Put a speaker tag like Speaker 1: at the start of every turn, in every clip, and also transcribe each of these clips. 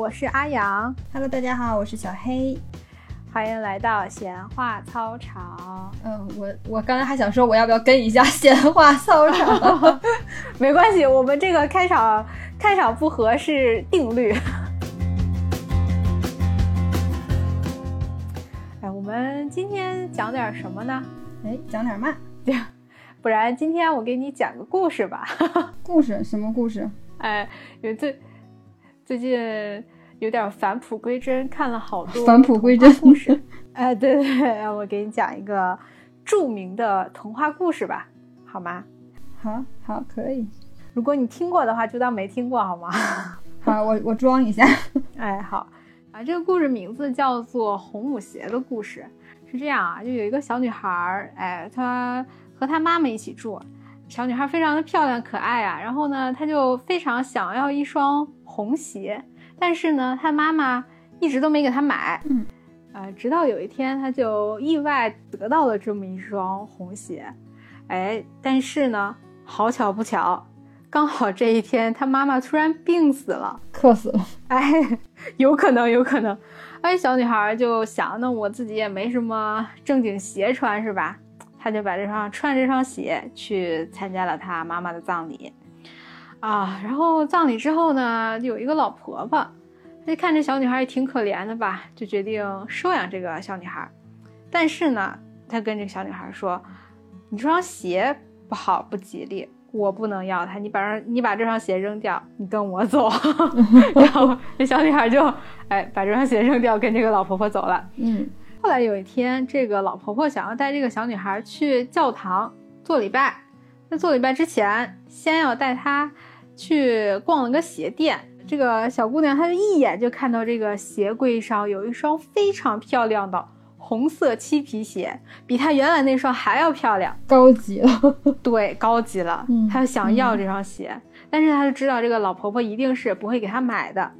Speaker 1: 我是阿阳。
Speaker 2: Hello，大家好，我是小黑。
Speaker 1: 欢迎来到闲话操场。
Speaker 2: 嗯，我我刚才还想说我要不要跟一下闲话操场，
Speaker 1: 没关系，我们这个开场开场不合是定律。哎，我们今天讲点什么呢？
Speaker 2: 哎，讲点嘛？
Speaker 1: 不然今天我给你讲个故事吧。
Speaker 2: 故事？什么故事？
Speaker 1: 哎，因为最最近有点返璞归真，看了好多
Speaker 2: 返璞归真
Speaker 1: 故事。哎，对对对，我给你讲一个著名的童话故事吧，好吗？
Speaker 2: 好，好，可以。
Speaker 1: 如果你听过的话，就当没听过，好吗？
Speaker 2: 好，我我装一下。
Speaker 1: 哎，好啊，这个故事名字叫做《红舞鞋的故事》。是这样啊，就有一个小女孩儿，哎，她和她妈妈一起住。小女孩非常的漂亮可爱啊，然后呢，她就非常想要一双红鞋，但是呢，她妈妈一直都没给她买。
Speaker 2: 嗯，
Speaker 1: 呃，直到有一天，她就意外得到了这么一双红鞋。哎，但是呢，好巧不巧，刚好这一天，她妈妈突然病死了。
Speaker 2: 渴死了。
Speaker 1: 哎，有可能，有可能。哎，小女孩就想，那我自己也没什么正经鞋穿，是吧？她就把这双穿这双鞋去参加了她妈妈的葬礼，啊，然后葬礼之后呢，有一个老婆婆，她就看这小女孩也挺可怜的吧，就决定收养这个小女孩。但是呢，她跟这小女孩说：“你这双鞋不好，不吉利，我不能要它。你把你把这双鞋扔掉，你跟我走。”然后这小女孩就哎把这双鞋扔掉，跟这个老婆婆走了。
Speaker 2: 嗯。
Speaker 1: 后来有一天，这个老婆婆想要带这个小女孩去教堂做礼拜。在做礼拜之前，先要带她去逛了个鞋店。这个小姑娘她就一眼就看到这个鞋柜上有一双非常漂亮的红色漆皮鞋，比她原来那双还要漂亮，
Speaker 2: 高级了。
Speaker 1: 对，高级了。
Speaker 2: 嗯，
Speaker 1: 她就想要这双鞋，嗯、但是她就知道这个老婆婆一定是不会给她买的。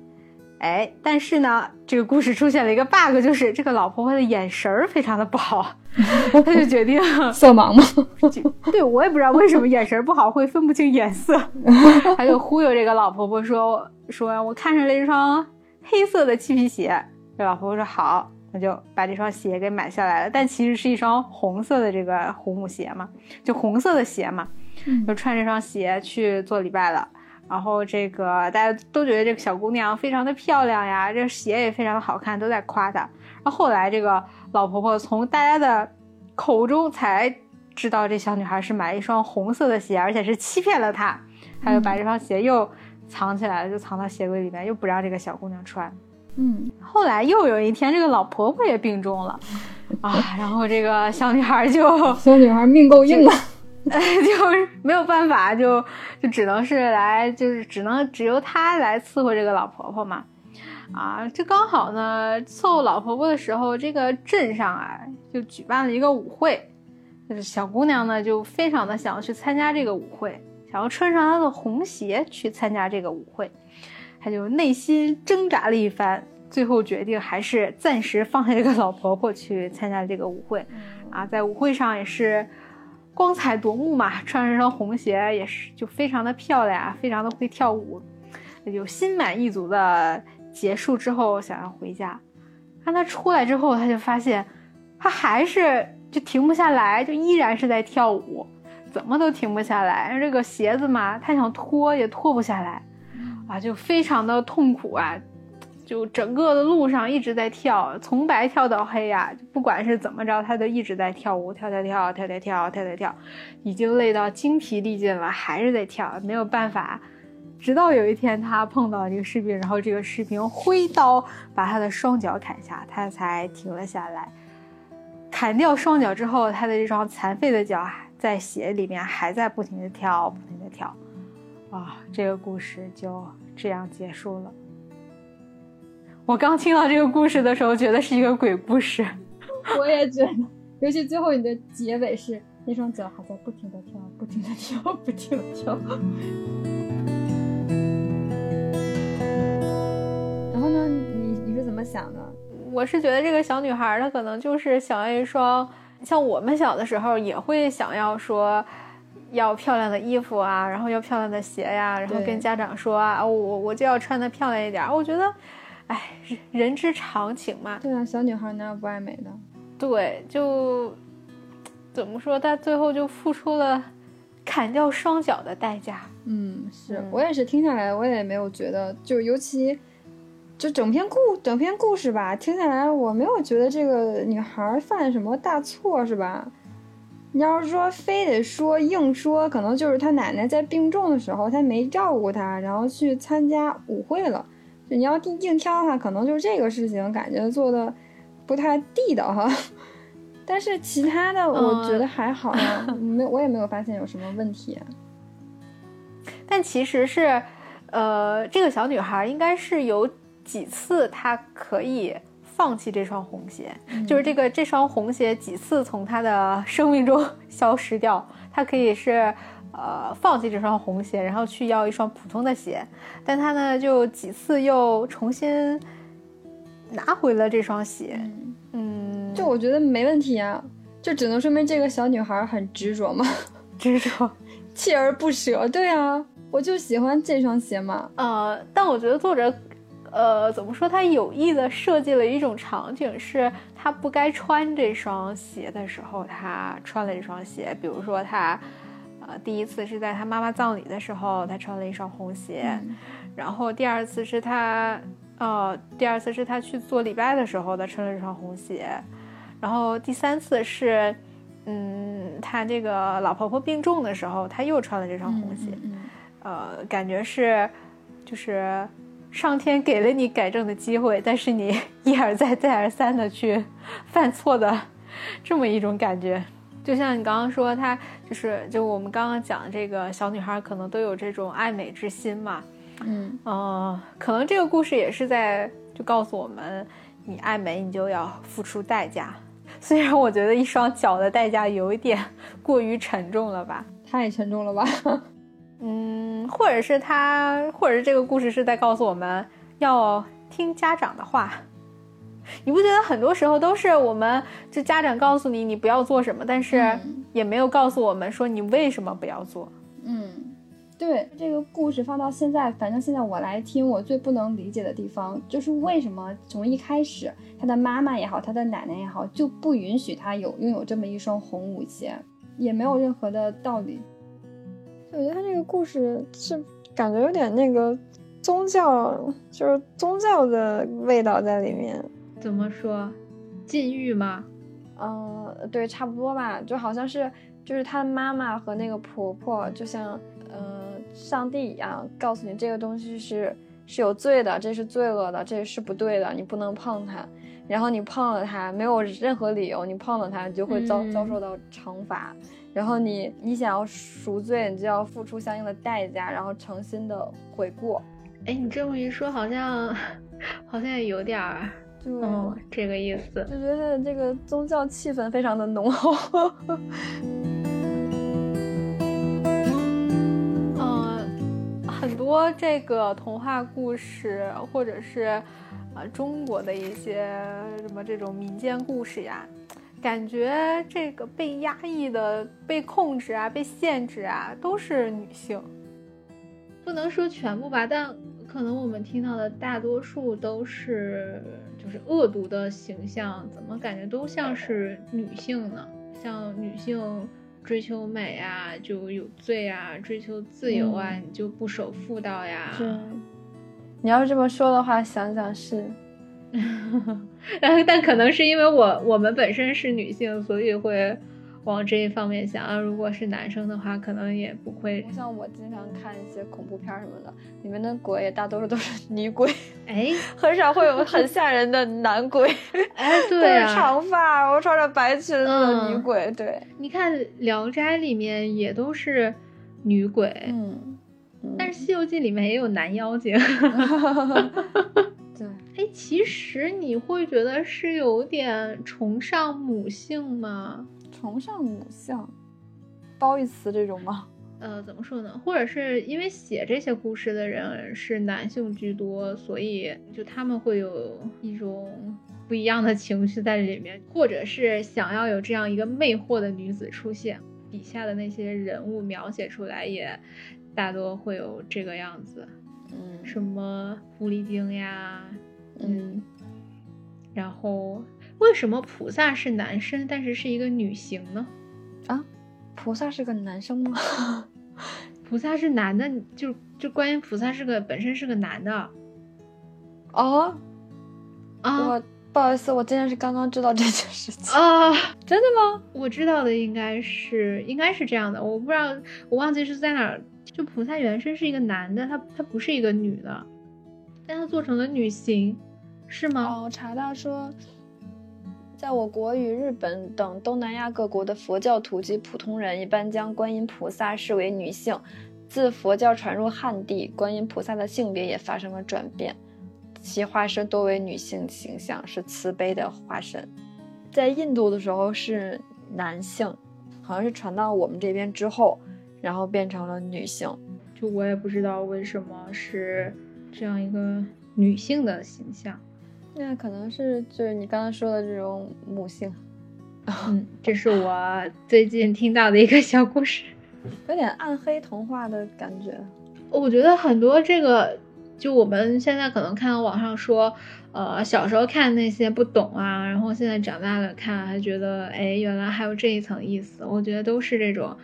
Speaker 1: 哎，但是呢，这个故事出现了一个 bug，就是这个老婆婆的眼神儿非常的不好，她就决定
Speaker 2: 色盲吗？
Speaker 1: 对我也不知道为什么眼神不好会分不清颜色，他就忽悠这个老婆婆说说我看上了一双黑色的漆皮鞋，这老婆婆说好，那就把这双鞋给买下来了，但其实是一双红色的这个红舞鞋嘛，就红色的鞋嘛，
Speaker 2: 嗯、
Speaker 1: 就穿这双鞋去做礼拜了。然后这个大家都觉得这个小姑娘非常的漂亮呀，这鞋也非常的好看，都在夸她。然后后来这个老婆婆从大家的口中才知道这小女孩是买了一双红色的鞋，而且是欺骗了她，她就把这双鞋又藏起来了，就藏到鞋柜里面，又不让这个小姑娘穿。
Speaker 2: 嗯，
Speaker 1: 后来又有一天，这个老婆婆也病重了啊，然后这个小女孩就
Speaker 2: 小女孩命够硬啊。
Speaker 1: 就是没有办法，就就只能是来，就是只能只由他来伺候这个老婆婆嘛。啊，这刚好呢，伺候老婆婆的时候，这个镇上啊就举办了一个舞会，就是小姑娘呢就非常的想要去参加这个舞会，想要穿上她的红鞋去参加这个舞会，她就内心挣扎了一番，最后决定还是暂时放下这个老婆婆去参加这个舞会。啊，在舞会上也是。光彩夺目嘛，穿上双红鞋也是就非常的漂亮，非常的会跳舞，就心满意足的结束之后想要回家，看他出来之后，他就发现他还是就停不下来，就依然是在跳舞，怎么都停不下来。这个鞋子嘛，他想脱也脱不下来，啊，就非常的痛苦啊。就整个的路上一直在跳，从白跳到黑呀、啊，不管是怎么着，他都一直在跳舞，跳跳跳，跳跳跳，跳跳跳，已经累到精疲力尽了，还是在跳，没有办法。直到有一天，他碰到这个士兵，然后这个士兵挥刀把他的双脚砍下，他才停了下来。砍掉双脚之后，他的这双残废的脚在鞋里面还在不停的跳，不停的跳。啊，这个故事就这样结束了。我刚听到这个故事的时候，觉得是一个鬼故事。
Speaker 2: 我也觉得，尤其最后你的结尾是那双脚还在不停的跳，不停的跳，不停的跳。然后呢，你你是怎么想的？
Speaker 1: 我是觉得这个小女孩她可能就是想要一双，像我们小的时候也会想要说。要漂亮的衣服啊，然后要漂亮的鞋呀、然后跟家长说啊，我我就要穿的漂亮一点。我觉得哎，人之常情嘛。
Speaker 2: 对啊，小女孩哪有不爱美的？
Speaker 1: 对，就怎么说，她最后就付出了砍掉双脚的代价。
Speaker 2: 嗯，是
Speaker 1: 嗯
Speaker 2: 我也是听下来，我也没有觉得，就尤其就整篇故整篇故事吧，听下来我没有觉得这个女孩犯什么大错，是吧？你要是说非得说硬说，可能就是她奶奶在病重的时候，她没照顾她，然后去参加舞会了。就你要硬挑的话，可能就是这个事情，感觉做的不太地道哈。但是其他的，我觉得还好呀，没我也没有发现有什么问题。
Speaker 1: 但其实是，呃，这个小女孩应该是有几次她可以放弃这双红鞋，就是这个这双红鞋几次从她的生命中 消失掉，她可以是。呃，放弃这双红鞋，然后去要一双普通的鞋，但他呢，就几次又重新拿回了这双鞋。嗯，
Speaker 2: 就我觉得没问题啊，就只能说明这个小女孩很执着嘛，
Speaker 1: 执着。
Speaker 2: 锲而不舍。对啊，我就喜欢这双鞋嘛。
Speaker 1: 呃，但我觉得作者，呃，怎么说？他有意的设计了一种场景，是他不该穿这双鞋的时候，他穿了这双鞋。比如说他，呃，第一次是在他妈妈葬礼的时候，他穿了一双红鞋，
Speaker 2: 嗯
Speaker 1: 然后第二次是他，呃，第二次是他去做礼拜的时候，他穿了这双红鞋，然后第三次是，嗯，他这个老婆婆病重的时候，他又穿了这双红鞋。
Speaker 2: 嗯
Speaker 1: 呃，感觉是，就是上天给了你改正的机会，但是你 一而再再而三的去 犯错的这么一种感觉。就像你刚刚说，她就是就我们刚刚讲的这个小女孩，可能都有这种爱美之心嘛。
Speaker 2: 嗯
Speaker 1: 呃，可能这个故事也是在就告诉我们，你爱美，你就要付出代价。虽然我觉得一双脚的代价有一点过于沉重了吧。
Speaker 2: 嗯，太沉重了吧？
Speaker 1: 嗯，或者是他，或者是这个故事是在告诉我们要听家长的话。你不觉得很多时候都是我们这家长告诉你你不要做什么，但是
Speaker 2: 嗯
Speaker 1: 也没有告诉我们说你为什么不要做？
Speaker 2: 嗯，对，这个故事放到现在，反正现在我来听，我最不能理解的地方就是为什么从一开始，他的妈妈也好，他的奶奶也好，就不允许他有拥有这么一双红舞鞋，也没有任何的道理。我觉得他这个故事是感觉有点那个宗教，就是宗教的味道在里面。
Speaker 1: 怎么说？禁欲吗？
Speaker 2: 嗯，对，差不多吧，就好像是就是他妈妈和那个婆婆，就像呃上帝一样，告诉你这个东西是是有罪的，这是罪恶的，这是不对的，你不能碰它。然后你碰了它，没有任何理由，你碰了它，你就会遭、
Speaker 1: 嗯
Speaker 2: 遭受到惩罚。然后你你想要赎罪，你就要付出相应的代价，然后诚心的悔过。
Speaker 1: 哎，你这么一说，好像 好像也有点儿，
Speaker 2: 对，
Speaker 1: 哦，这个意思。
Speaker 2: 就觉得这个宗教气氛非常的浓厚。
Speaker 1: 嗯，很多这个童话故事，或者是呃中国的一些什么这种民间故事呀，感觉这个被压抑的、被控制啊、被限制啊，都是女性。不能说全部吧，但可能我们听到的大多数都是就是恶毒的形象，怎么感觉都像是女性呢？像女性追求美啊，就有罪啊；追求自由啊，
Speaker 2: 嗯
Speaker 1: 你就不守妇道呀。
Speaker 2: 对，你要是这么说的话，想想是。
Speaker 1: 但但可能是因为我我们本身是女性，所以会往这一方面想。啊如果是男生的话，可能也不会。
Speaker 2: 像我经常看一些恐怖片什么的，里面的鬼也大多数都是女鬼，
Speaker 1: 哎
Speaker 2: 很少会有很吓人的男鬼，
Speaker 1: 哎，对啊，
Speaker 2: 长发，然后穿着白裙子的女
Speaker 1: 嗯
Speaker 2: 鬼。对，
Speaker 1: 你看《聊斋》里面也都是女鬼，
Speaker 2: 嗯，
Speaker 1: 但是《西游记》里面也有男妖精。
Speaker 2: 对，
Speaker 1: 哎，其实你会觉得是有点崇尚母性吗？
Speaker 2: 崇尚母性，褒义词这种吗？
Speaker 1: 呃，怎么说呢？或者是因为写这些故事的人是男性居多，所以就他们会有一种不一样的情绪在里面，或者是想要有这样一个魅惑的女子出现，底下的那些人物描写出来也大多会有这个样子，
Speaker 2: 嗯
Speaker 1: 什么狐狸精呀，
Speaker 2: 嗯，
Speaker 1: 然后为什么菩萨是男生，但是是一个女形呢？
Speaker 2: 啊，菩萨是个男生吗？
Speaker 1: 菩萨是男的，就就观音菩萨是个本身是个男的
Speaker 2: 哦，
Speaker 1: 啊
Speaker 2: 我不好意思，我今天是刚刚知道这件事情。
Speaker 1: 啊！
Speaker 2: 真的吗？
Speaker 1: 我知道的应该是应该是这样的，我不知道我忘记是在哪儿。就菩萨原身是一个男的，他他不是一个女的，但他做成了女形，是吗？
Speaker 2: 哦，我查到说，在我国与日本等东南亚各国的佛教徒及普通人一般将观音菩萨视为女性。自佛教传入汉地，观音菩萨的性别也发生了转变，其化身多为女性形象，是慈悲的化身。在印度的时候是男性，好像是传到我们这边之后，然后变成了女性。
Speaker 1: 就我也不知道为什么是这样一个女性的形象。
Speaker 2: 那可能是就是你刚刚说的这种母性，
Speaker 1: 嗯，这是我最近听到的一个小故事。
Speaker 2: 有点暗黑童话的感觉。
Speaker 1: 我觉得很多这个，就我们现在可能看到网上说，呃，小时候看那些不懂啊，然后现在长大了看还觉得，哎，原来还有这一层意思。我觉得都是这种，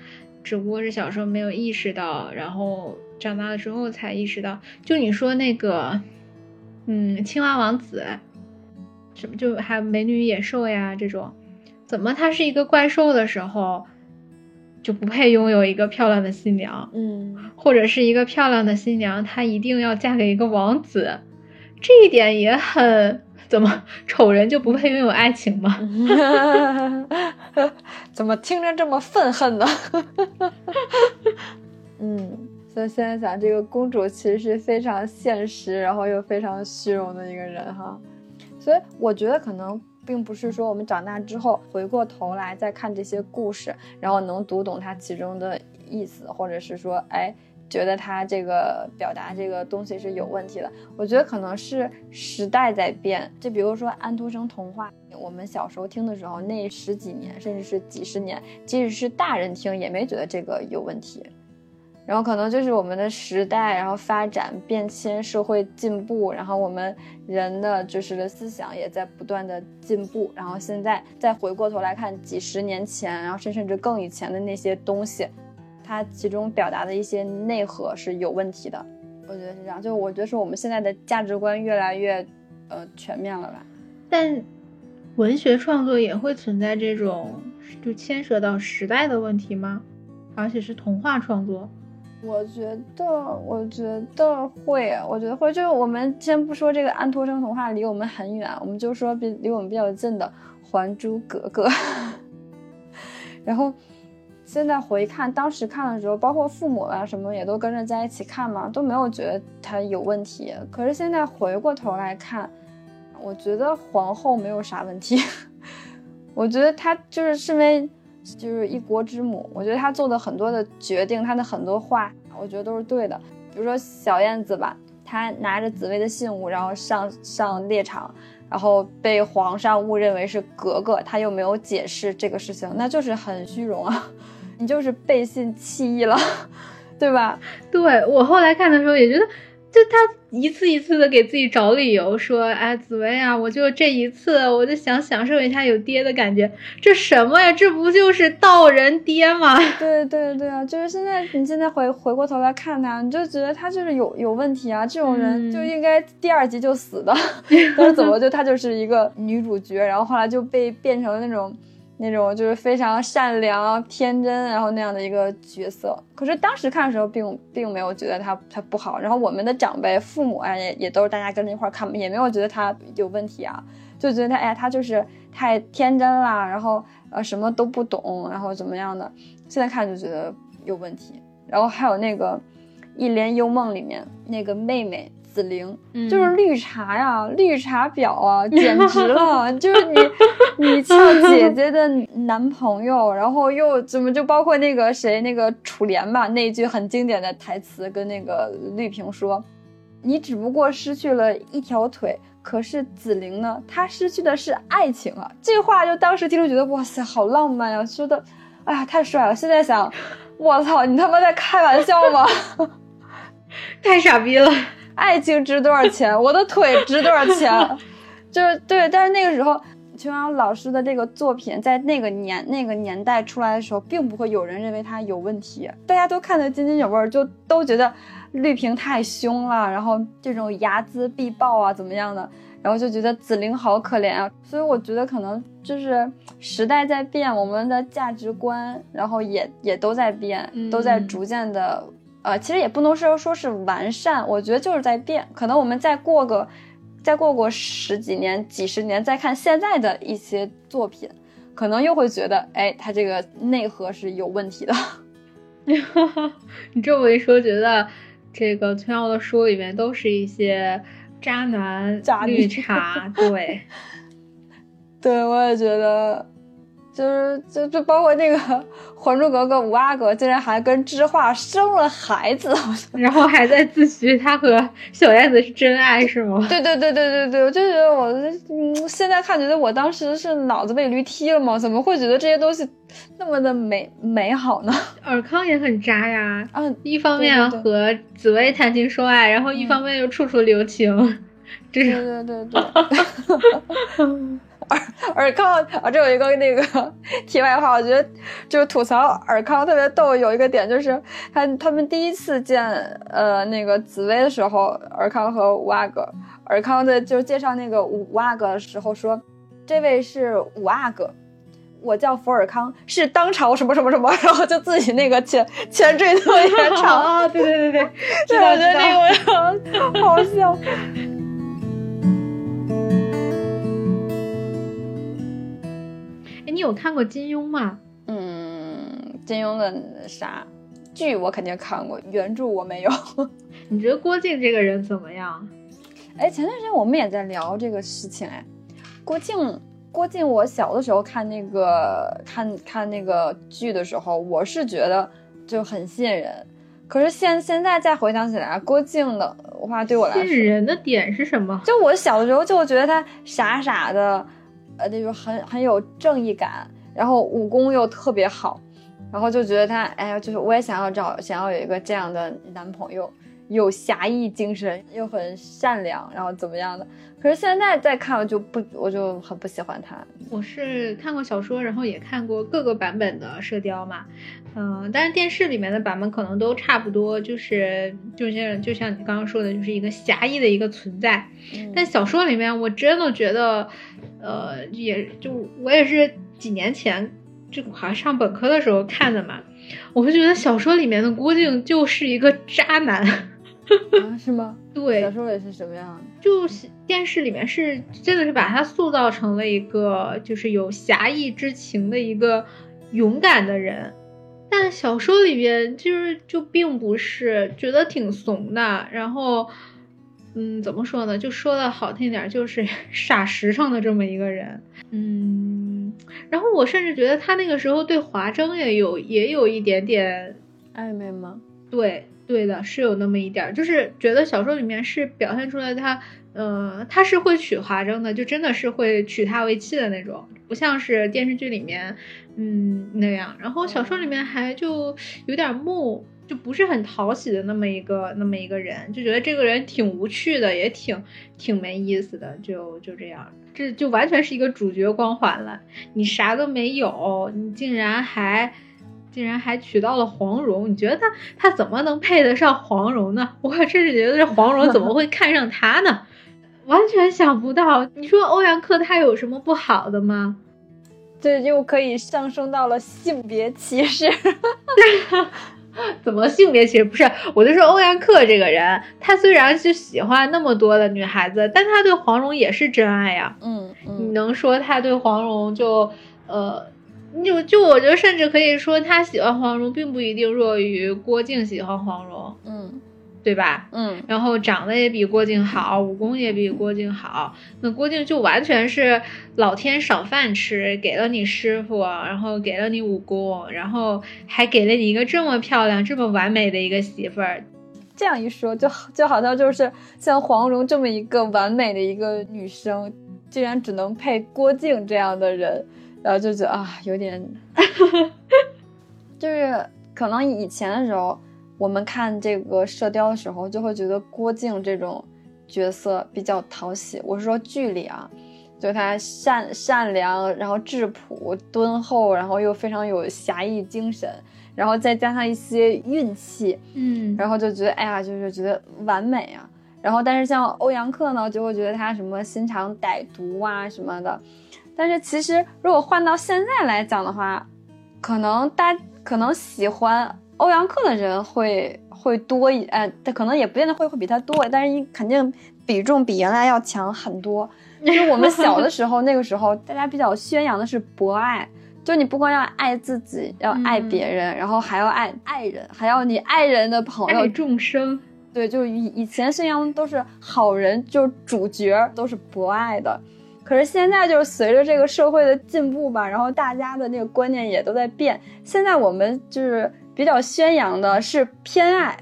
Speaker 1: 只不过是小时候没有意识到，然后长大了之后才意识到。就你说那个，嗯，青蛙王子，什么就还有美女野兽呀这种，怎么他是一个怪兽的时候，就不配拥有一个漂亮的新娘？
Speaker 2: 嗯，
Speaker 1: 或者是一个漂亮的新娘，她一定要嫁给一个王子，这一点也很怎么丑人就不配拥有爱情吗？
Speaker 2: 怎么听着这么愤恨呢？嗯，所以现在想，这个公主其实是非常现实，然后又非常虚荣的一个人哈。所以我觉得可能并不是说我们长大之后回过头来再看这些故事，然后能读懂它其中的意思，或者是说，哎。觉得他这个表达这个东西是有问题的，我觉得可能是时代在变。就比如说安徒生童话，我们小时候听的时候，那十几年甚至是几十年，即使是大人听也没觉得这个有问题。然后可能就是我们的时代，然后发展变迁，社会进步，然后我们人的就是的思想也在不断的进步。然后现在再回过头来看几十年前，然后甚甚至更以前的那些东西。它其中表达的一些内核是有问题的，我觉得是这样。就我觉得是我们现在的价值观越来越，呃，全面了吧。
Speaker 1: 但文学创作也会存在这种就牵涉到时代的问题吗？而且是童话创作？
Speaker 2: 我觉得，我觉得会，我觉得会。就是我们先不说这个安徒生童话离我们很远，我们就说比离我们比较近的《还珠格格》，然后。现在回看当时看的时候，包括父母啊什么也都跟着在一起看嘛，都没有觉得他有问题。可是现在回过头来看，我觉得皇后没有啥问题。我觉得她就是身为就是一国之母，我觉得她做的很多的决定，她的很多话，我觉得都是对的。比如说小燕子吧，她拿着紫薇的信物，然后上上猎场，然后被皇上误认为是格格，她又没有解释这个事情，那就是很虚荣啊。你就是背信弃义了，对吧？
Speaker 1: 对我后来看的时候也觉得，就他一次一次的给自己找理由，说，哎，紫薇啊，我就这一次，我就想享受一下有爹的感觉，这什么呀？这不就是道人爹吗？
Speaker 2: 对对对啊，就是现在你现在回回过头来看他，你就觉得他就是有有问题啊，这种人就应该第二集就死的，但是怎么就他就是一个女主角，然后后来就被变成了那种。那种就是非常善良、天真，然后那样的一个角色。可是当时看的时候，并并没有觉得他他不好。然后我们的长辈、父母啊，也也都是大家跟着一块看，也没有觉得他有问题啊，就觉得他哎，他就是太天真啦，然后呃什么都不懂，然后怎么样的。现在看就觉得有问题。然后还有那个《一帘幽梦》里面那个妹妹。紫菱就是绿茶呀，绿茶婊啊，简直了！就是你，你俏姐姐的男朋友，然后又怎么就包括那个谁，那个楚莲吧，那一句很经典的台词，跟那个绿萍说：“你只不过失去了一条腿，可是紫菱呢，她失去的是爱情啊！”这话就当时听着觉得哇塞，好浪漫呀，说的，哎呀，太帅了！现在想，我操，你他妈在开玩笑吗？
Speaker 1: 太傻逼了。
Speaker 2: 爱情值多少钱？我的腿值多少钱？就是对，但是那个时候，琼瑶老师的这个作品在那个年那个年代出来的时候，并不会有人认为他有问题，大家都看得津津有味，就都觉得绿萍太凶了，然后这种睚眦必报啊，怎么样的，然后就觉得紫菱好可怜啊。所以我觉得可能就是时代在变，我们的价值观，然后也也都在变，都在逐渐的。呃，其实也不能说说是完善，我觉得就是在变。可能我们再过个，再过过十几年、几十年，再看现在的一些作品，可能又会觉得，哎，它这个内核是有问题的。
Speaker 1: 你这么一说，觉得这个崔瑶的书里面都是一些渣男、绿茶，对，
Speaker 2: 对，我也觉得。就是就就包括那个《还珠格格》五阿哥竟然还跟知画生了孩子，
Speaker 1: 然后还在自诩他和小燕子是真爱，是吗？
Speaker 2: 对对对对对对，我就觉得我嗯，现在看觉得我当时是脑子被驴踢了吗？怎么会觉得这些东西那么的美美好呢？
Speaker 1: 尔康也很渣呀，
Speaker 2: 啊，
Speaker 1: 一方面和紫薇谈情说爱，然后一方面又处处留情，
Speaker 2: 对对对对。尔 尔康啊，这有一个那个 题外话，我觉得就是吐槽尔康特别逗。有一个点就是他他们第一次见呃那个紫薇的时候，尔康和五阿哥，尔康的就介绍那个五五阿哥的时候说，这位是五阿哥，我叫福尔康，是当朝什么什么什么，然后就自己那个前前缀特别长
Speaker 1: 啊，对对对对，
Speaker 2: 对，我觉得那个好笑。
Speaker 1: 有看过金庸吗？
Speaker 2: 嗯，金庸的啥剧我肯定看过，原著我没有。
Speaker 1: 你觉得郭靖这个人怎么样？
Speaker 2: 哎，前段时间我们也在聊这个事情。哎，郭靖，郭靖，我小的时候看那个看看那个剧的时候，我是觉得就很吸引人。可是现现在再回想起来，郭靖的话对我来说，
Speaker 1: 吸引人的点是什么？
Speaker 2: 就我小的时候就觉得他傻傻的。呃，那种很很有正义感，然后武功又特别好，然后就觉得他，哎呀，就是我也想要找，想要有一个这样的男朋友，有侠义精神，又很善良，然后怎么样的。可是现在再看，我就不，我就很不喜欢他。
Speaker 1: 我是看过小说，然后也看过各个版本的《射雕》嘛，嗯，但是电视里面的版本可能都差不多，就是就像就像你刚刚说的，就是一个侠义的一个存在。但小说里面，我真的觉得，呃，也就我也是几年前就好像上本科的时候看的嘛，我就觉得小说里面的郭靖就是一个渣男。
Speaker 2: 啊，是吗？
Speaker 1: 对，
Speaker 2: 小说里是什么样的？
Speaker 1: 就是电视里面是真的是把他塑造成了一个就是有侠义之情的一个勇敢的人，但小说里边就是就并不是觉得挺怂的，然后，嗯，怎么说呢？就说的好听点，就是 傻实诚的这么一个人，嗯，然后我甚至觉得他那个时候对华筝也有也有一点点
Speaker 2: 暧昧吗？
Speaker 1: 对。对的，是有那么一点儿，就是觉得小说里面是表现出来他，呃，他是会娶华筝的，就真的是会娶她为妻的那种，不像是电视剧里面，嗯那样。然后小说里面还就有点木，就不是很讨喜的那么一个那么一个人，就觉得这个人挺无趣的，也挺挺没意思的，就就这样，这就完全是一个主角光环了。你啥都没有，你竟然还。竟然还娶到了黄蓉，你觉得他他怎么能配得上黄蓉呢？我甚至觉得这黄蓉怎么会看上他呢？完全想不到。你说欧阳克他有什么不好的吗？
Speaker 2: 这又可以上升到了性别歧视。
Speaker 1: 怎么性别歧视？不是，我就说欧阳克这个人，他虽然是喜欢那么多的女孩子，但他对黄蓉也是真爱呀。
Speaker 2: 嗯，
Speaker 1: 你能说他对黄蓉就呃？就就我觉得，甚至可以说，他喜欢黄蓉，并不一定弱于郭靖喜欢黄蓉，
Speaker 2: 嗯，
Speaker 1: 对吧？
Speaker 2: 嗯，
Speaker 1: 然后长得也比郭靖好，武功也比郭靖好，那郭靖就完全是老天赏饭吃，给了你师傅，然后给了你武功，然后还给了你一个这么漂亮、这么完美的一个媳妇儿。
Speaker 2: 这样一说，就就好像就是像黄蓉这么一个完美的一个女生，竟然只能配郭靖这样的人。然后就觉得啊，有点，就是可能以前的时候，我们看这个《射雕》的时候，就会觉得郭靖这种角色比较讨喜。我是说剧里啊，就他善善良，然后质朴敦厚，然后又非常有侠义精神，然后再加上一些运气，
Speaker 1: 嗯，
Speaker 2: 然后就觉得哎呀，就是觉得完美啊。然后但是像欧阳克呢，就会觉得他什么心肠歹毒啊什么的。但是其实如果换到现在来讲的话，可能大可能喜欢。欧阳克的人会会多一，呃，他可能也不见得会会比他多，但是肯定比重比原来要强很多。因为我们小的时候，那个时候大家比较宣扬的是博爱，就你不光要爱自己，要爱别人，然后还要爱爱人，还要你爱人的朋友，
Speaker 1: 爱众生。
Speaker 2: 对，就以以前宣扬的都是好人，就主角都是博爱的。可是现在就是随着这个社会的进步吧，然后大家的那个观念也都在变。现在我们就是。比较宣扬的是偏爱，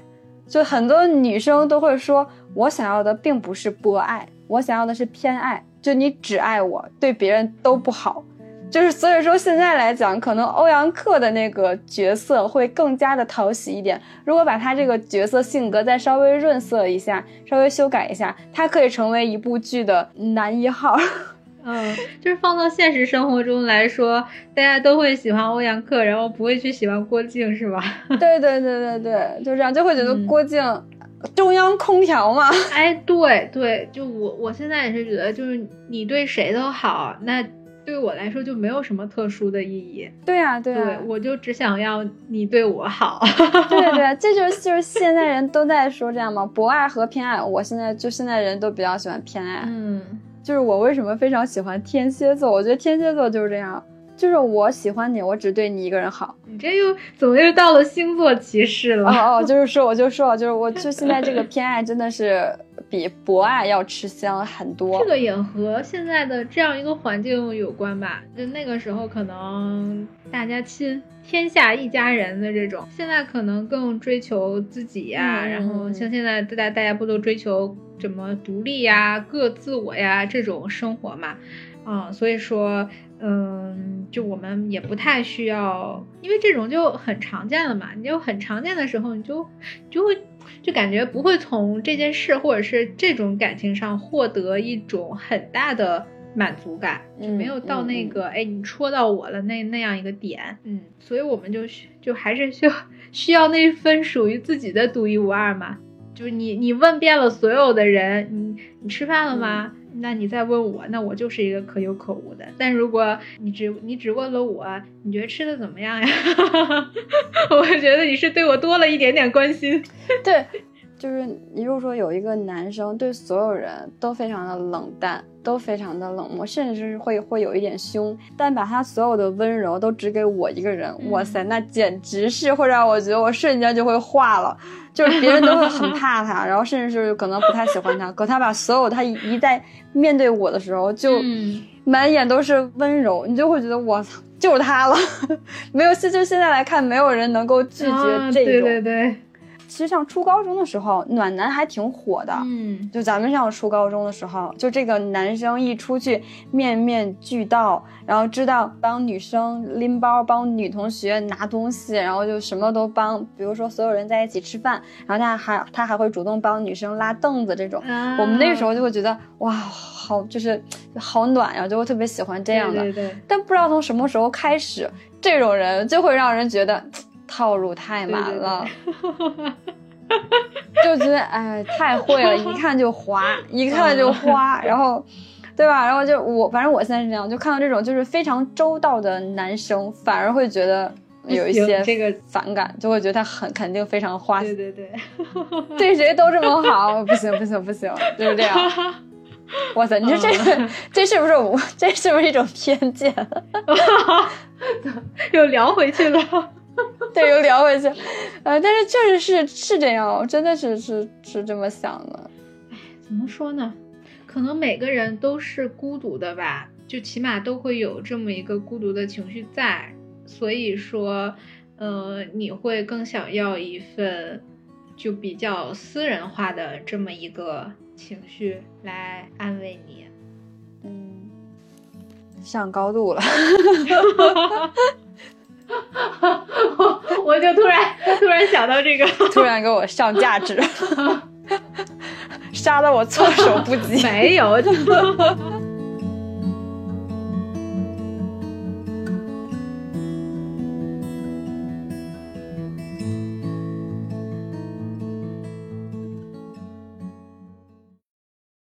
Speaker 2: 就很多女生都会说，我想要的并不是博爱，我想要的是偏爱，就你只爱我，对别人都不好。就是所以说现在来讲，可能欧阳克的那个角色会更加的讨喜一点。如果把他这个角色性格再稍微润色一下，稍微修改一下，他可以成为一部剧的男一号。
Speaker 1: 嗯，就是放到现实生活中来说，大家都会喜欢欧阳克，然后不会去喜欢郭靖，是吧？
Speaker 2: 对对对对对，就这样，就会觉得郭靖中央空调嘛。
Speaker 1: 哎，对对，就我我现在也是觉得，就是你对谁都好，那对我来说就没有什么特殊的意义。
Speaker 2: 对呀对
Speaker 1: 呀，我就只想要你对我好。
Speaker 2: 对对对，这就是就是现在人都在说这样嘛，博爱和偏爱。我现在就现在人都比较喜欢偏爱。
Speaker 1: 嗯。
Speaker 2: 就是我为什么非常喜欢天蝎座？我觉得天蝎座就是这样，就是我喜欢你，我只对你一个人好。
Speaker 1: 你这又怎么又到了星座歧视了？
Speaker 2: 哦哦，就是说，我就说，就是我就现在这个偏爱真的是比博爱要吃香很多。
Speaker 1: 这个也和现在的这样一个环境有关吧？就那个时候可能大家亲天下一家人的这种，现在可能更追求自己呀。然后像现在大家大家不都追求？什么独立呀、各自我呀这种生活嘛，嗯，所以说，嗯，就我们也不太需要，因为这种就很常见了嘛。你就很常见的时候，你就就会就感觉不会从这件事或者是这种感情上获得一种很大的满足感，就没有到那个哎你戳到我了那那样一个点，嗯，所以我们就就还是需要需要那份属于自己的独一无二嘛。就是你，你问遍了所有的人，你你吃饭了吗？那你再问我，那我就是一个可有可无的。但如果你只你只问了我，你觉得吃的怎么样呀？我觉得你是对我多了一点点关心。
Speaker 2: 对，就是你如果说有一个男生对所有人都非常的冷淡。都非常的冷漠，甚至是会会有一点凶，但把他所有的温柔都只给我一个人，哇塞，那简直是会让我觉得我瞬间就会化了，就是别人都会很怕他，然后甚至是可能不太喜欢他，可他把所有他一在面对我的时候，就满眼都是温柔，你就会觉得我操，就是他了，没有现就现在来看，没有人能够拒绝这种。
Speaker 1: 对对对。
Speaker 2: 其实上初高中的时候，暖男还挺火的。
Speaker 1: 嗯，
Speaker 2: 就咱们上初高中的时候，就这个男生一出去面面俱到，然后知道帮女生拎包，帮女同学拿东西，然后就什么都帮。比如说所有人在一起吃饭，然后他还他还会主动帮女生拉凳子这种。我们那时候就会觉得哇，好就是好暖呀，就会特别喜欢这样的。
Speaker 1: 对对。
Speaker 2: 但不知道从什么时候开始，这种人就会让人觉得。套路太满了，就觉得哎太会了，一看就滑，一看就花，然后，对吧？然后就我反正我现在是这样，就看到这种就是非常周到的男生，反而会觉得有一些
Speaker 1: 这个
Speaker 2: 反感，就会觉得他很肯定非常花心，
Speaker 1: 对对对，
Speaker 2: 对谁都这么好，不行不行不行，就是这样。哇塞，你说这个 这是不是我这是不是一种偏见？
Speaker 1: 又聊回去了。
Speaker 2: 对，又聊回去，呃，但是确实是是这样，我真的是是是这么想的。
Speaker 1: 哎，怎么说呢？可能每个人都是孤独的吧，就起码都会有这么一个孤独的情绪在，所以说，呃，你会更想要一份就比较私人化的这么一个情绪来安慰你。
Speaker 2: 嗯，上高度了。
Speaker 1: 我 我就突然突然然想到这个，
Speaker 2: 突然给我上价值，杀的我措手不及。
Speaker 1: 没有。